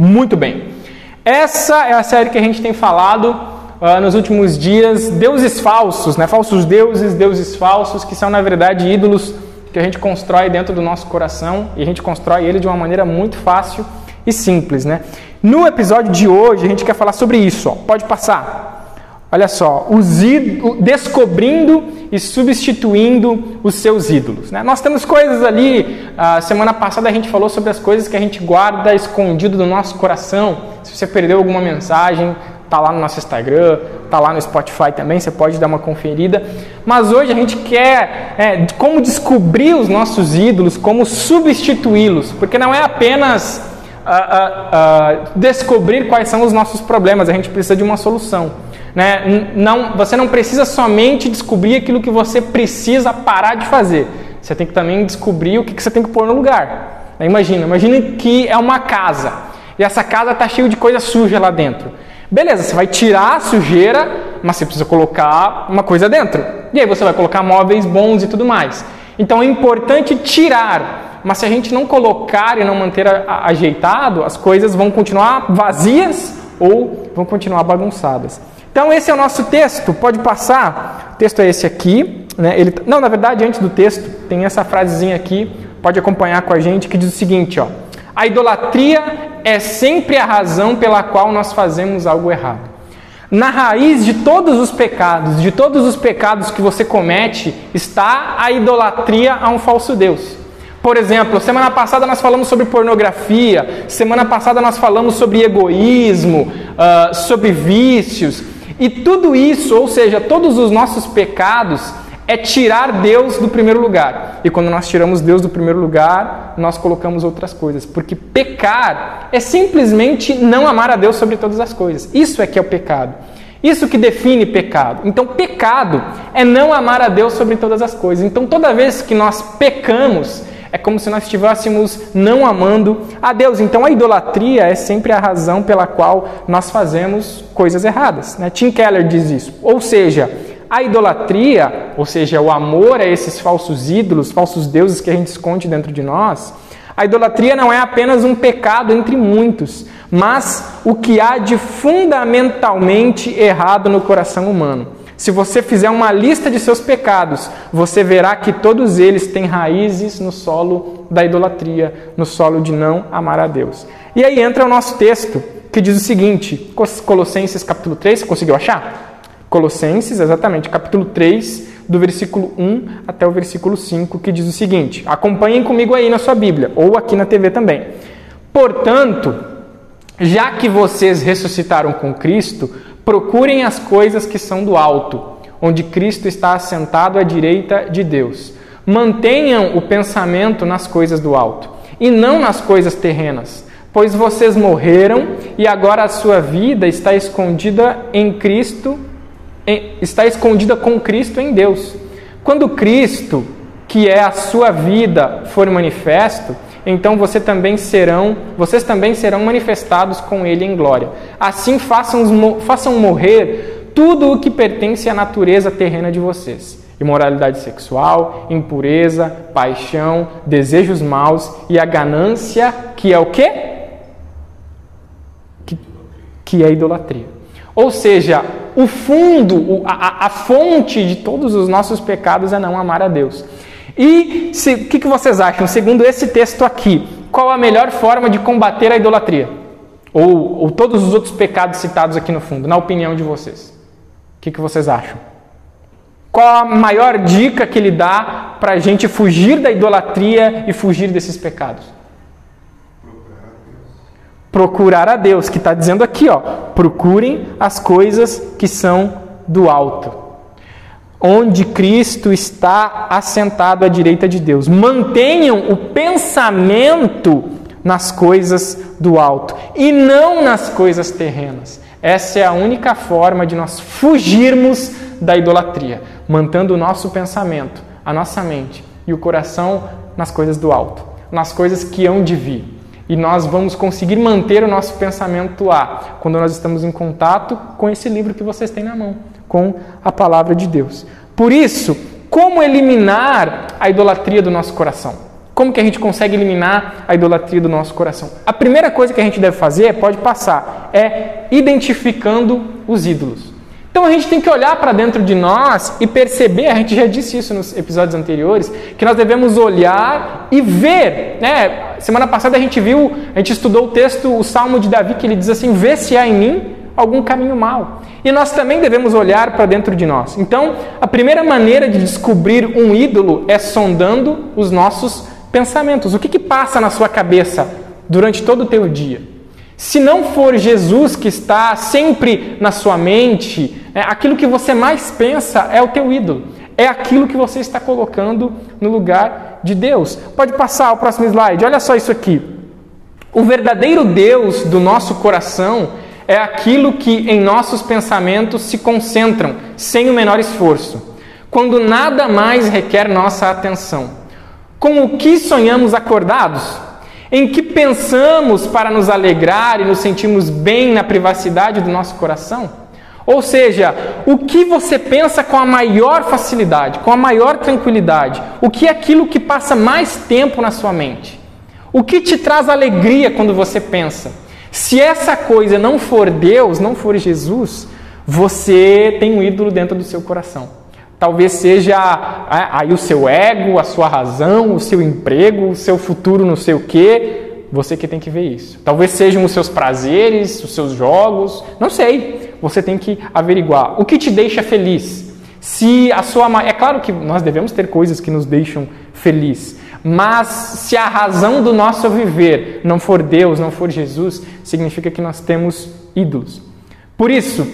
Muito bem. Essa é a série que a gente tem falado uh, nos últimos dias, deuses falsos, né? Falsos deuses, deuses falsos, que são na verdade ídolos que a gente constrói dentro do nosso coração e a gente constrói ele de uma maneira muito fácil e simples, né? No episódio de hoje a gente quer falar sobre isso, ó. pode passar. Olha só, os ídolos, descobrindo e substituindo os seus ídolos. Né? Nós temos coisas ali, a semana passada a gente falou sobre as coisas que a gente guarda escondido no nosso coração. Se você perdeu alguma mensagem, tá lá no nosso Instagram, tá lá no Spotify também, você pode dar uma conferida. Mas hoje a gente quer é, como descobrir os nossos ídolos, como substituí-los, porque não é apenas uh, uh, descobrir quais são os nossos problemas, a gente precisa de uma solução. Né? Não, você não precisa somente descobrir aquilo que você precisa parar de fazer. Você tem que também descobrir o que, que você tem que pôr no lugar. Imagina, imagina que é uma casa e essa casa está cheia de coisa suja lá dentro. Beleza, você vai tirar a sujeira, mas você precisa colocar uma coisa dentro. E aí você vai colocar móveis bons e tudo mais. Então é importante tirar, mas se a gente não colocar e não manter ajeitado, as coisas vão continuar vazias ou vão continuar bagunçadas. Então esse é o nosso texto, pode passar. O texto é esse aqui, né? Ele, não, na verdade, antes do texto, tem essa frasezinha aqui, pode acompanhar com a gente, que diz o seguinte, ó: A idolatria é sempre a razão pela qual nós fazemos algo errado. Na raiz de todos os pecados, de todos os pecados que você comete, está a idolatria a um falso Deus. Por exemplo, semana passada nós falamos sobre pornografia, semana passada nós falamos sobre egoísmo, uh, sobre vícios. E tudo isso, ou seja, todos os nossos pecados, é tirar Deus do primeiro lugar. E quando nós tiramos Deus do primeiro lugar, nós colocamos outras coisas. Porque pecar é simplesmente não amar a Deus sobre todas as coisas. Isso é que é o pecado. Isso que define pecado. Então, pecado é não amar a Deus sobre todas as coisas. Então, toda vez que nós pecamos, é como se nós estivéssemos não amando a Deus. Então a idolatria é sempre a razão pela qual nós fazemos coisas erradas. Né? Tim Keller diz isso. Ou seja, a idolatria, ou seja, o amor a esses falsos ídolos, falsos deuses que a gente esconde dentro de nós, a idolatria não é apenas um pecado entre muitos, mas o que há de fundamentalmente errado no coração humano. Se você fizer uma lista de seus pecados, você verá que todos eles têm raízes no solo da idolatria, no solo de não amar a Deus. E aí entra o nosso texto, que diz o seguinte, Colossenses capítulo 3, você conseguiu achar? Colossenses, exatamente, capítulo 3, do versículo 1 até o versículo 5, que diz o seguinte: acompanhem comigo aí na sua Bíblia, ou aqui na TV também. Portanto, já que vocês ressuscitaram com Cristo, Procurem as coisas que são do alto, onde Cristo está assentado à direita de Deus. Mantenham o pensamento nas coisas do alto e não nas coisas terrenas, pois vocês morreram e agora a sua vida está escondida em Cristo, está escondida com Cristo em Deus. Quando Cristo, que é a sua vida, for manifesto, então você também serão, vocês também serão manifestados com ele em glória. Assim façam, façam morrer tudo o que pertence à natureza terrena de vocês: imoralidade sexual, impureza, paixão, desejos maus e a ganância, que é o quê? Que, que é idolatria. Ou seja, o fundo, a, a fonte de todos os nossos pecados é não amar a Deus. E o que, que vocês acham, segundo esse texto aqui, qual a melhor forma de combater a idolatria? Ou, ou todos os outros pecados citados aqui no fundo, na opinião de vocês? O que, que vocês acham? Qual a maior dica que ele dá para a gente fugir da idolatria e fugir desses pecados? Procurar a Deus, que está dizendo aqui, ó, procurem as coisas que são do alto onde Cristo está assentado à direita de Deus. Mantenham o pensamento nas coisas do alto e não nas coisas terrenas. Essa é a única forma de nós fugirmos da idolatria, mantendo o nosso pensamento, a nossa mente e o coração nas coisas do alto, nas coisas que hão de vir. E nós vamos conseguir manter o nosso pensamento lá quando nós estamos em contato com esse livro que vocês têm na mão com a palavra de Deus. Por isso, como eliminar a idolatria do nosso coração? Como que a gente consegue eliminar a idolatria do nosso coração? A primeira coisa que a gente deve fazer, pode passar, é identificando os ídolos. Então a gente tem que olhar para dentro de nós e perceber, a gente já disse isso nos episódios anteriores, que nós devemos olhar e ver. Né? Semana passada a gente viu, a gente estudou o texto, o Salmo de Davi, que ele diz assim: Vê se há em mim algum caminho mal. E nós também devemos olhar para dentro de nós. Então, a primeira maneira de descobrir um ídolo é sondando os nossos pensamentos. O que, que passa na sua cabeça durante todo o teu dia? Se não for Jesus que está sempre na sua mente, é, aquilo que você mais pensa é o teu ídolo. É aquilo que você está colocando no lugar de Deus. Pode passar o próximo slide. Olha só isso aqui. O verdadeiro Deus do nosso coração é aquilo que em nossos pensamentos se concentram sem o menor esforço, quando nada mais requer nossa atenção. Com o que sonhamos acordados? Em que pensamos para nos alegrar e nos sentirmos bem na privacidade do nosso coração? Ou seja, o que você pensa com a maior facilidade, com a maior tranquilidade? O que é aquilo que passa mais tempo na sua mente? O que te traz alegria quando você pensa? Se essa coisa não for Deus, não for Jesus, você tem um ídolo dentro do seu coração. Talvez seja é, aí o seu ego, a sua razão, o seu emprego, o seu futuro não sei o quê. Você que tem que ver isso. Talvez sejam os seus prazeres, os seus jogos, não sei. Você tem que averiguar. O que te deixa feliz? Se a sua é claro que nós devemos ter coisas que nos deixam feliz, mas se a razão do nosso viver não for Deus, não for Jesus, significa que nós temos ídolos. Por isso,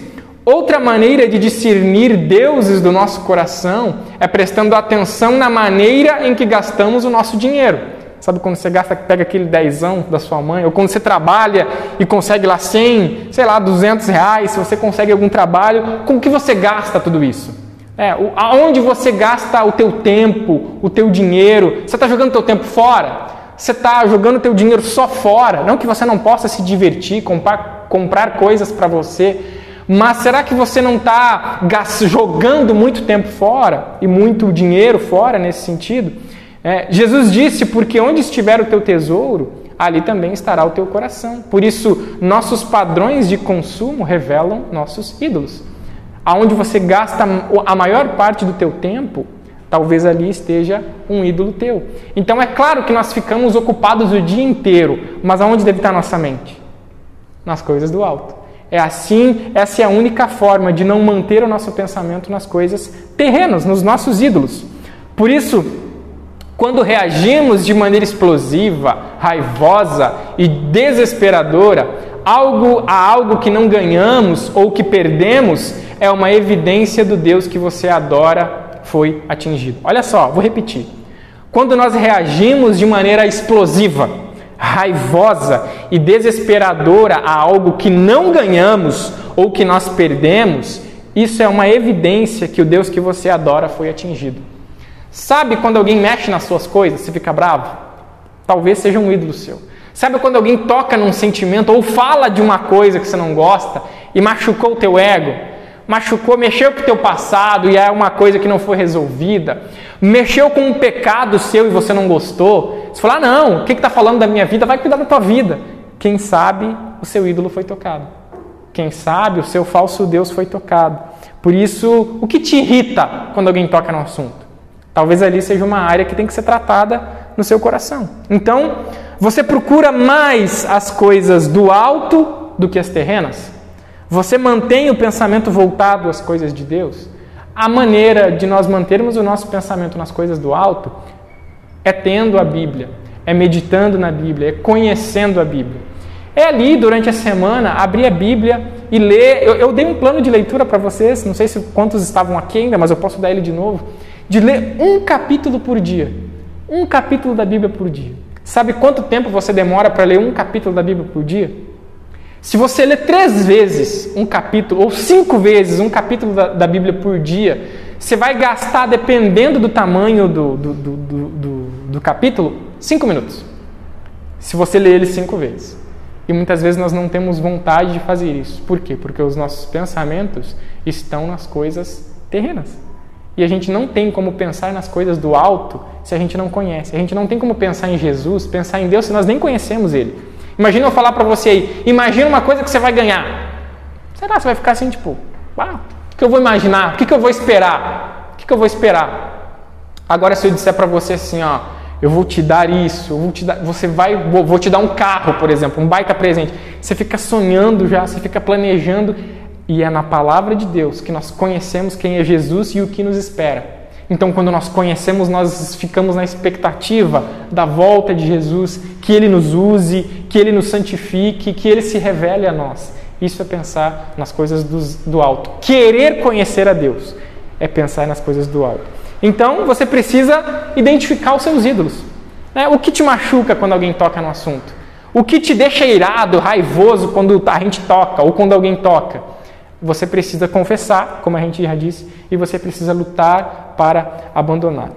outra maneira de discernir deuses do nosso coração é prestando atenção na maneira em que gastamos o nosso dinheiro. Sabe quando você gasta, pega aquele dezão da sua mãe, ou quando você trabalha e consegue lá 100, sei lá, 200 reais, se você consegue algum trabalho, com que você gasta tudo isso? É, aonde você gasta o teu tempo, o teu dinheiro? Você está jogando teu tempo fora? Você está jogando teu dinheiro só fora? Não que você não possa se divertir, comprar, comprar coisas para você, mas será que você não está jogando muito tempo fora e muito dinheiro fora nesse sentido? É, Jesus disse: porque onde estiver o teu tesouro, ali também estará o teu coração. Por isso, nossos padrões de consumo revelam nossos ídolos aonde você gasta a maior parte do teu tempo, talvez ali esteja um ídolo teu. Então é claro que nós ficamos ocupados o dia inteiro, mas aonde deve estar nossa mente? Nas coisas do alto. É assim, essa é a única forma de não manter o nosso pensamento nas coisas terrenas, nos nossos ídolos. Por isso, quando reagimos de maneira explosiva, raivosa e desesperadora algo a algo que não ganhamos ou que perdemos, é uma evidência do Deus que você adora foi atingido. Olha só, vou repetir. Quando nós reagimos de maneira explosiva, raivosa e desesperadora a algo que não ganhamos ou que nós perdemos, isso é uma evidência que o Deus que você adora foi atingido. Sabe quando alguém mexe nas suas coisas, você fica bravo? Talvez seja um ídolo seu. Sabe quando alguém toca num sentimento ou fala de uma coisa que você não gosta e machucou o teu ego? Machucou, mexeu com o teu passado e é uma coisa que não foi resolvida, mexeu com um pecado seu e você não gostou, você fala, ah, não, o que está falando da minha vida? Vai cuidar da tua vida. Quem sabe o seu ídolo foi tocado. Quem sabe o seu falso Deus foi tocado. Por isso, o que te irrita quando alguém toca no assunto? Talvez ali seja uma área que tem que ser tratada no seu coração. Então, você procura mais as coisas do alto do que as terrenas? Você mantém o pensamento voltado às coisas de Deus? A maneira de nós mantermos o nosso pensamento nas coisas do alto é tendo a Bíblia, é meditando na Bíblia, é conhecendo a Bíblia. É ali durante a semana abrir a Bíblia e ler. Eu, eu dei um plano de leitura para vocês, não sei se quantos estavam aqui ainda, mas eu posso dar ele de novo. De ler um capítulo por dia. Um capítulo da Bíblia por dia. Sabe quanto tempo você demora para ler um capítulo da Bíblia por dia? Se você ler três vezes um capítulo, ou cinco vezes um capítulo da, da Bíblia por dia, você vai gastar, dependendo do tamanho do, do, do, do, do capítulo, cinco minutos. Se você ler ele cinco vezes. E muitas vezes nós não temos vontade de fazer isso. Por quê? Porque os nossos pensamentos estão nas coisas terrenas. E a gente não tem como pensar nas coisas do alto se a gente não conhece. A gente não tem como pensar em Jesus, pensar em Deus se nós nem conhecemos Ele. Imagina eu falar para você aí, imagina uma coisa que você vai ganhar. Será? Você vai ficar assim, tipo, ah, o que eu vou imaginar? O que eu vou esperar? O que eu vou esperar? Agora, se eu disser para você assim, ó, eu vou te dar isso, eu vou te dar, você vai, vou, vou te dar um carro, por exemplo, um baita presente. Você fica sonhando já, você fica planejando, e é na palavra de Deus que nós conhecemos quem é Jesus e o que nos espera. Então, quando nós conhecemos, nós ficamos na expectativa da volta de Jesus, que Ele nos use, que Ele nos santifique, que Ele se revele a nós. Isso é pensar nas coisas do alto. Querer conhecer a Deus é pensar nas coisas do alto. Então, você precisa identificar os seus ídolos. Né? O que te machuca quando alguém toca no assunto? O que te deixa irado, raivoso quando a gente toca ou quando alguém toca? Você precisa confessar, como a gente já disse, e você precisa lutar para abandonar.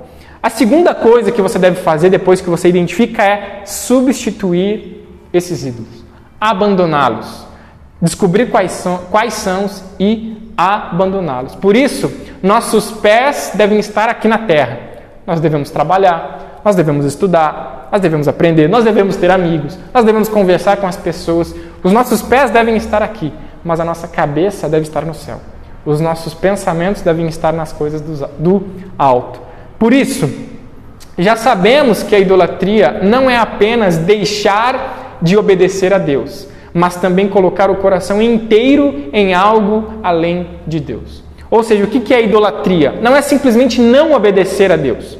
A segunda coisa que você deve fazer depois que você identifica é substituir esses ídolos, abandoná-los, descobrir quais são, quais são e abandoná-los. Por isso, nossos pés devem estar aqui na terra. Nós devemos trabalhar, nós devemos estudar, nós devemos aprender, nós devemos ter amigos, nós devemos conversar com as pessoas. Os nossos pés devem estar aqui, mas a nossa cabeça deve estar no céu. Os nossos pensamentos devem estar nas coisas do alto. Por isso, já sabemos que a idolatria não é apenas deixar de obedecer a Deus, mas também colocar o coração inteiro em algo além de Deus. Ou seja, o que é idolatria? Não é simplesmente não obedecer a Deus,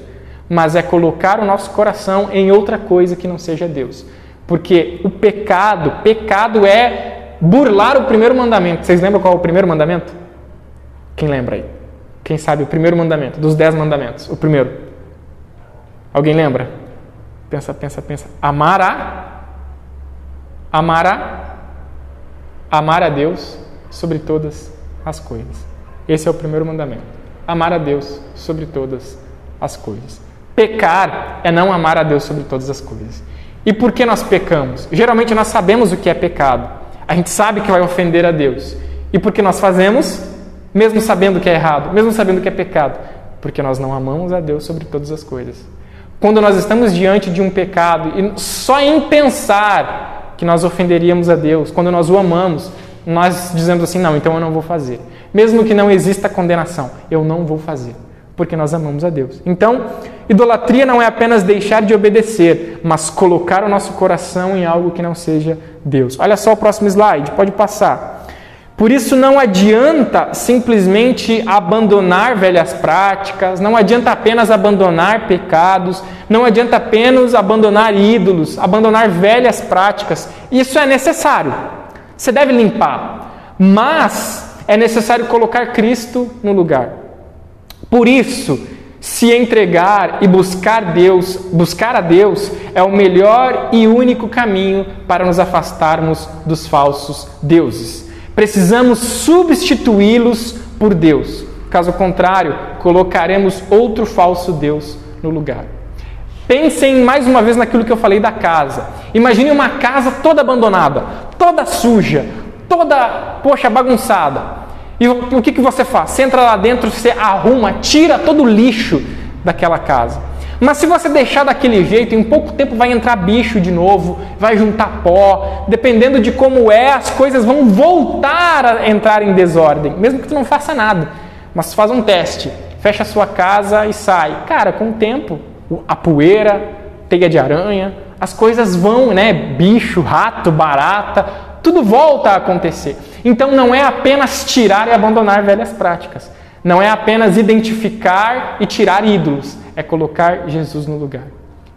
mas é colocar o nosso coração em outra coisa que não seja Deus. Porque o pecado, pecado é burlar o primeiro mandamento. Vocês lembram qual é o primeiro mandamento? Quem lembra aí? Quem sabe o primeiro mandamento, dos dez mandamentos? O primeiro. Alguém lembra? Pensa, pensa, pensa. Amar a. Amar a. Amar a Deus sobre todas as coisas. Esse é o primeiro mandamento. Amar a Deus sobre todas as coisas. Pecar é não amar a Deus sobre todas as coisas. E por que nós pecamos? Geralmente nós sabemos o que é pecado. A gente sabe que vai ofender a Deus. E por que nós fazemos? Mesmo sabendo que é errado, mesmo sabendo que é pecado, porque nós não amamos a Deus sobre todas as coisas. Quando nós estamos diante de um pecado e só em pensar que nós ofenderíamos a Deus, quando nós o amamos, nós dizemos assim: não, então eu não vou fazer. Mesmo que não exista condenação, eu não vou fazer, porque nós amamos a Deus. Então, idolatria não é apenas deixar de obedecer, mas colocar o nosso coração em algo que não seja Deus. Olha só o próximo slide, pode passar. Por isso não adianta simplesmente abandonar velhas práticas, não adianta apenas abandonar pecados, não adianta apenas abandonar ídolos, abandonar velhas práticas. Isso é necessário. Você deve limpar, mas é necessário colocar Cristo no lugar. Por isso, se entregar e buscar Deus, buscar a Deus é o melhor e único caminho para nos afastarmos dos falsos deuses. Precisamos substituí-los por Deus. Caso contrário, colocaremos outro falso Deus no lugar. Pensem mais uma vez naquilo que eu falei da casa. Imagine uma casa toda abandonada, toda suja, toda, poxa, bagunçada. E o que, que você faz? Você entra lá dentro, você arruma, tira todo o lixo daquela casa. Mas se você deixar daquele jeito, em pouco tempo vai entrar bicho de novo, vai juntar pó, dependendo de como é, as coisas vão voltar a entrar em desordem, mesmo que tu não faça nada. Mas faz um teste, fecha a sua casa e sai. Cara, com o tempo, a poeira, teia de aranha, as coisas vão, né? Bicho, rato, barata, tudo volta a acontecer. Então não é apenas tirar e abandonar velhas práticas. Não é apenas identificar e tirar ídolos, é colocar Jesus no lugar.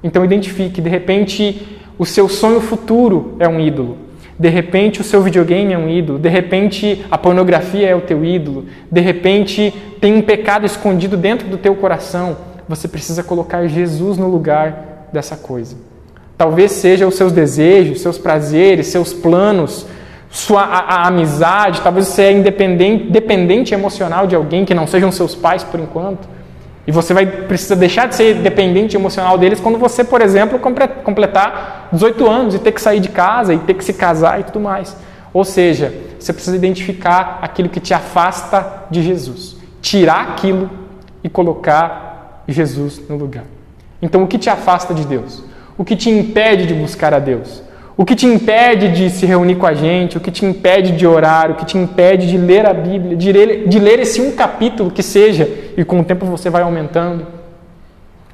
Então identifique, de repente o seu sonho futuro é um ídolo. De repente o seu videogame é um ídolo, de repente a pornografia é o teu ídolo, de repente tem um pecado escondido dentro do teu coração. Você precisa colocar Jesus no lugar dessa coisa. Talvez seja os seus desejos, seus prazeres, seus planos, sua a, a amizade, talvez você é independente, dependente emocional de alguém que não sejam seus pais por enquanto. E você vai precisar deixar de ser dependente emocional deles quando você, por exemplo, completar 18 anos e ter que sair de casa e ter que se casar e tudo mais. Ou seja, você precisa identificar aquilo que te afasta de Jesus, tirar aquilo e colocar Jesus no lugar. Então, o que te afasta de Deus? O que te impede de buscar a Deus? O que te impede de se reunir com a gente? O que te impede de orar? O que te impede de ler a Bíblia? De ler, de ler esse um capítulo que seja, e com o tempo você vai aumentando?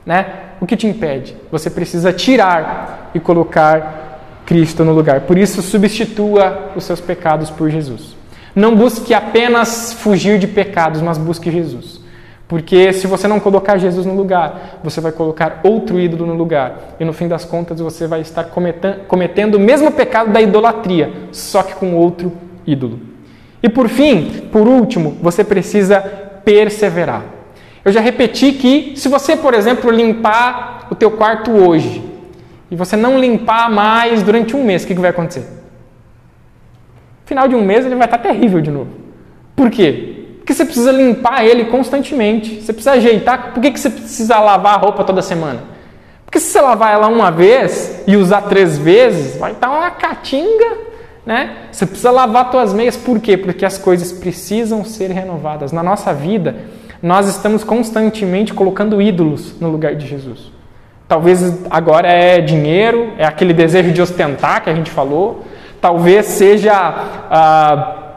Né? O que te impede? Você precisa tirar e colocar Cristo no lugar. Por isso, substitua os seus pecados por Jesus. Não busque apenas fugir de pecados, mas busque Jesus. Porque se você não colocar Jesus no lugar, você vai colocar outro ídolo no lugar. E no fim das contas você vai estar cometendo o mesmo pecado da idolatria, só que com outro ídolo. E por fim, por último, você precisa perseverar. Eu já repeti que se você, por exemplo, limpar o teu quarto hoje e você não limpar mais durante um mês, o que vai acontecer? Final de um mês ele vai estar terrível de novo. Por quê? Porque você precisa limpar ele constantemente. Você precisa ajeitar. Por que, que você precisa lavar a roupa toda semana? Porque se você lavar ela uma vez e usar três vezes, vai estar uma catinga, né? Você precisa lavar suas meias. Por quê? Porque as coisas precisam ser renovadas. Na nossa vida, nós estamos constantemente colocando ídolos no lugar de Jesus. Talvez agora é dinheiro, é aquele desejo de ostentar que a gente falou. Talvez seja... Ah,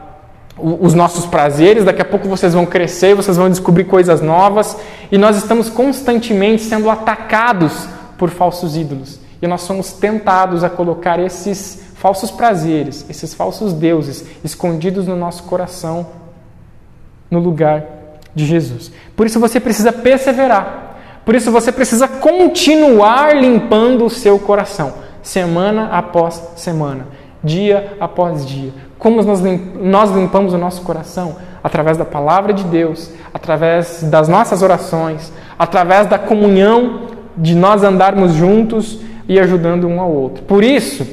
os nossos prazeres, daqui a pouco vocês vão crescer, vocês vão descobrir coisas novas, e nós estamos constantemente sendo atacados por falsos ídolos. E nós somos tentados a colocar esses falsos prazeres, esses falsos deuses escondidos no nosso coração no lugar de Jesus. Por isso você precisa perseverar. Por isso você precisa continuar limpando o seu coração, semana após semana, dia após dia como nós limpamos o nosso coração? Através da palavra de Deus, através das nossas orações, através da comunhão de nós andarmos juntos e ajudando um ao outro. Por isso,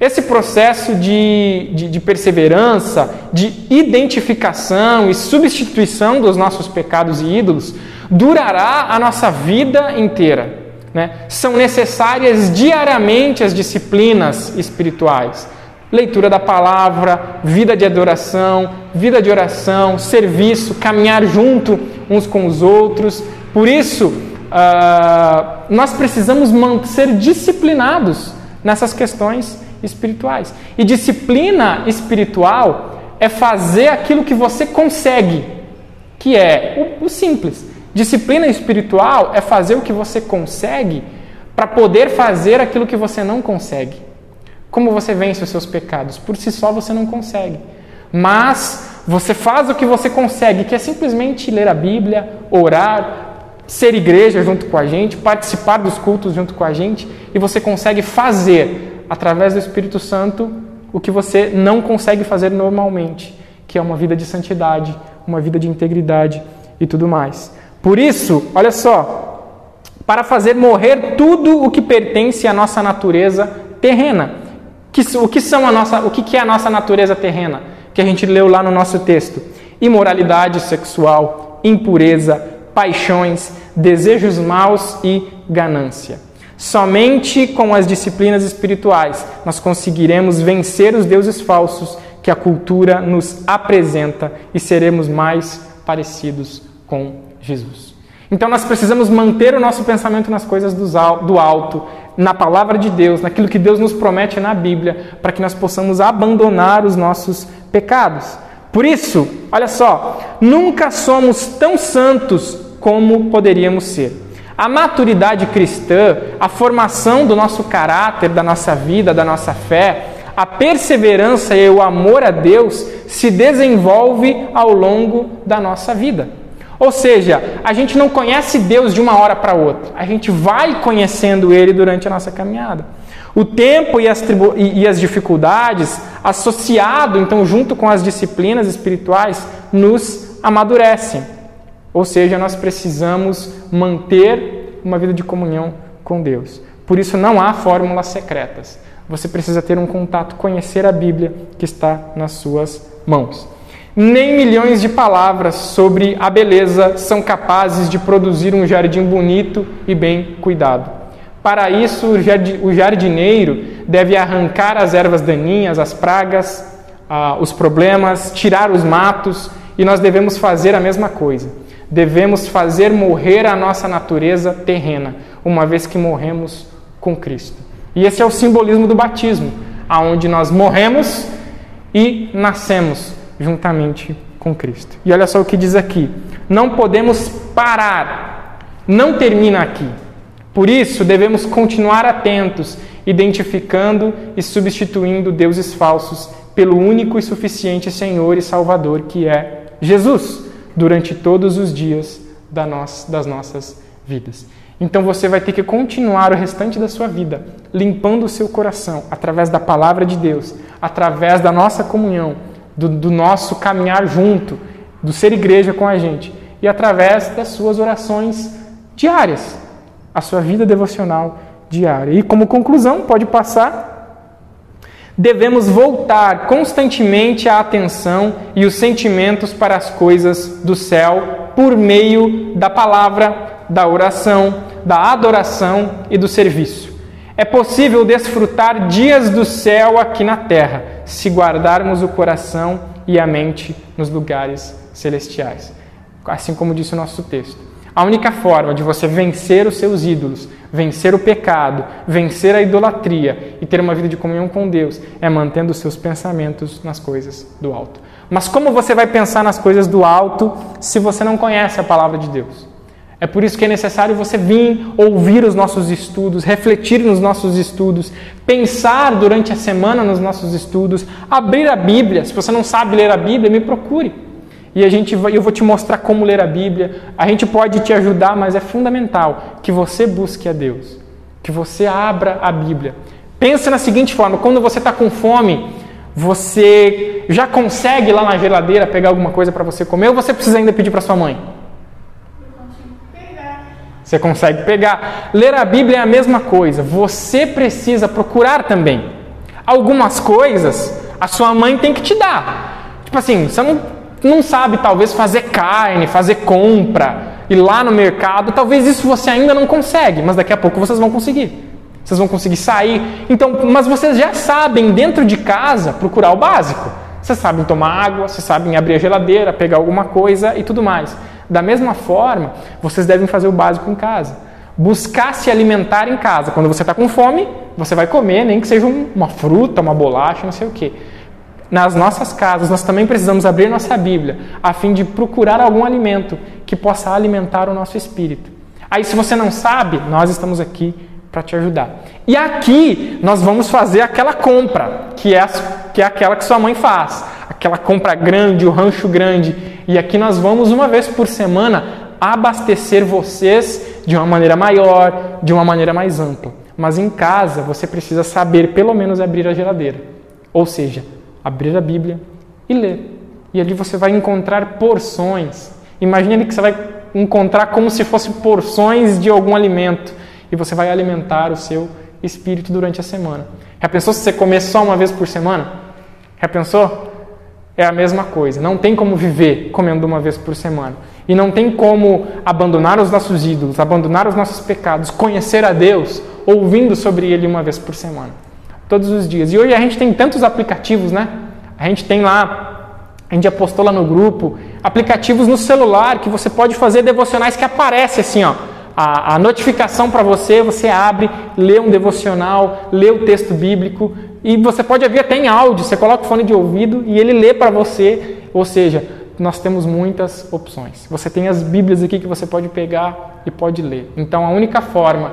esse processo de, de, de, perseverança, de identificação e substituição dos nossos pecados e ídolos, durará a nossa vida inteira. Né? São necessárias diariamente as disciplinas espirituais leitura da palavra, vida de adoração, vida de oração, serviço, caminhar junto uns com os outros. Por isso, uh, nós precisamos ser disciplinados nessas questões espirituais. E disciplina espiritual é fazer aquilo que você consegue, que é o, o simples. Disciplina espiritual é fazer o que você consegue para poder fazer aquilo que você não consegue. Como você vence os seus pecados? Por si só você não consegue. Mas você faz o que você consegue, que é simplesmente ler a Bíblia, orar, ser igreja junto com a gente, participar dos cultos junto com a gente, e você consegue fazer, através do Espírito Santo, o que você não consegue fazer normalmente, que é uma vida de santidade, uma vida de integridade e tudo mais. Por isso, olha só, para fazer morrer tudo o que pertence à nossa natureza terrena. Que, o que são a nossa, o que é a nossa natureza terrena? Que a gente leu lá no nosso texto: imoralidade sexual, impureza, paixões, desejos maus e ganância. Somente com as disciplinas espirituais nós conseguiremos vencer os deuses falsos que a cultura nos apresenta e seremos mais parecidos com Jesus. Então nós precisamos manter o nosso pensamento nas coisas do alto, na palavra de Deus, naquilo que Deus nos promete na Bíblia, para que nós possamos abandonar os nossos pecados. Por isso, olha só, nunca somos tão santos como poderíamos ser. A maturidade cristã, a formação do nosso caráter, da nossa vida, da nossa fé, a perseverança e o amor a Deus se desenvolve ao longo da nossa vida. Ou seja, a gente não conhece Deus de uma hora para outra, a gente vai conhecendo Ele durante a nossa caminhada. O tempo e as, e as dificuldades, associado então junto com as disciplinas espirituais, nos amadurecem. Ou seja, nós precisamos manter uma vida de comunhão com Deus. Por isso não há fórmulas secretas. Você precisa ter um contato, conhecer a Bíblia que está nas suas mãos. Nem milhões de palavras sobre a beleza são capazes de produzir um jardim bonito e bem cuidado. Para isso, o jardineiro deve arrancar as ervas daninhas, as pragas, os problemas, tirar os matos, e nós devemos fazer a mesma coisa. devemos fazer morrer a nossa natureza terrena, uma vez que morremos com Cristo. E esse é o simbolismo do batismo, aonde nós morremos e nascemos juntamente com Cristo. E olha só o que diz aqui: não podemos parar, não termina aqui. Por isso, devemos continuar atentos, identificando e substituindo deuses falsos pelo único e suficiente Senhor e Salvador que é Jesus, durante todos os dias das nossas vidas. Então você vai ter que continuar o restante da sua vida limpando o seu coração através da palavra de Deus, através da nossa comunhão, do, do nosso caminhar junto, do ser igreja com a gente e através das suas orações diárias a sua vida devocional diária. E como conclusão, pode passar. Devemos voltar constantemente a atenção e os sentimentos para as coisas do céu por meio da palavra, da oração, da adoração e do serviço. É possível desfrutar dias do céu aqui na terra, se guardarmos o coração e a mente nos lugares celestiais. Assim como disse o nosso texto. A única forma de você vencer os seus ídolos, vencer o pecado, vencer a idolatria e ter uma vida de comunhão com Deus é mantendo os seus pensamentos nas coisas do alto. Mas como você vai pensar nas coisas do alto se você não conhece a palavra de Deus? É por isso que é necessário você vir ouvir os nossos estudos, refletir nos nossos estudos, pensar durante a semana nos nossos estudos, abrir a Bíblia. Se você não sabe ler a Bíblia, me procure e a gente vai, eu vou te mostrar como ler a Bíblia. A gente pode te ajudar, mas é fundamental que você busque a Deus, que você abra a Bíblia. Pensa na seguinte forma: quando você está com fome, você já consegue lá na geladeira pegar alguma coisa para você comer ou você precisa ainda pedir para sua mãe? Você consegue pegar. Ler a Bíblia é a mesma coisa. Você precisa procurar também. Algumas coisas a sua mãe tem que te dar. Tipo assim, você não não sabe talvez fazer carne, fazer compra, ir lá no mercado, talvez isso você ainda não consegue, mas daqui a pouco vocês vão conseguir. Vocês vão conseguir sair. Então, mas vocês já sabem dentro de casa procurar o básico. Vocês sabem tomar água, vocês sabem abrir a geladeira, pegar alguma coisa e tudo mais. Da mesma forma, vocês devem fazer o básico em casa. Buscar se alimentar em casa. Quando você está com fome, você vai comer, nem que seja uma fruta, uma bolacha, não sei o quê nas nossas casas, nós também precisamos abrir nossa Bíblia a fim de procurar algum alimento que possa alimentar o nosso espírito. Aí, se você não sabe, nós estamos aqui para te ajudar. E aqui nós vamos fazer aquela compra, que é, que é aquela que sua mãe faz, aquela compra grande, o rancho grande. E aqui nós vamos, uma vez por semana, abastecer vocês de uma maneira maior, de uma maneira mais ampla. Mas em casa você precisa saber pelo menos abrir a geladeira. Ou seja, abrir a Bíblia e ler. E ali você vai encontrar porções. Imagine que você vai encontrar como se fosse porções de algum alimento e você vai alimentar o seu espírito durante a semana. Já pensou se você comer só uma vez por semana? Já pensou? É a mesma coisa. Não tem como viver comendo uma vez por semana. E não tem como abandonar os nossos ídolos, abandonar os nossos pecados, conhecer a Deus ouvindo sobre Ele uma vez por semana todos os dias. E hoje a gente tem tantos aplicativos, né? A gente tem lá, a gente já postou lá no grupo, aplicativos no celular que você pode fazer devocionais que aparece assim, ó. A, a notificação para você, você abre, lê um devocional, lê o texto bíblico e você pode ouvir até em áudio. Você coloca o fone de ouvido e ele lê para você. Ou seja, nós temos muitas opções. Você tem as Bíblias aqui que você pode pegar e pode ler. Então a única forma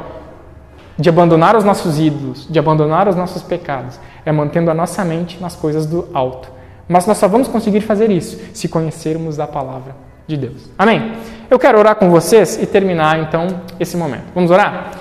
de abandonar os nossos ídolos, de abandonar os nossos pecados, é mantendo a nossa mente nas coisas do alto. Mas nós só vamos conseguir fazer isso se conhecermos a palavra de Deus. Amém? Eu quero orar com vocês e terminar então esse momento. Vamos orar?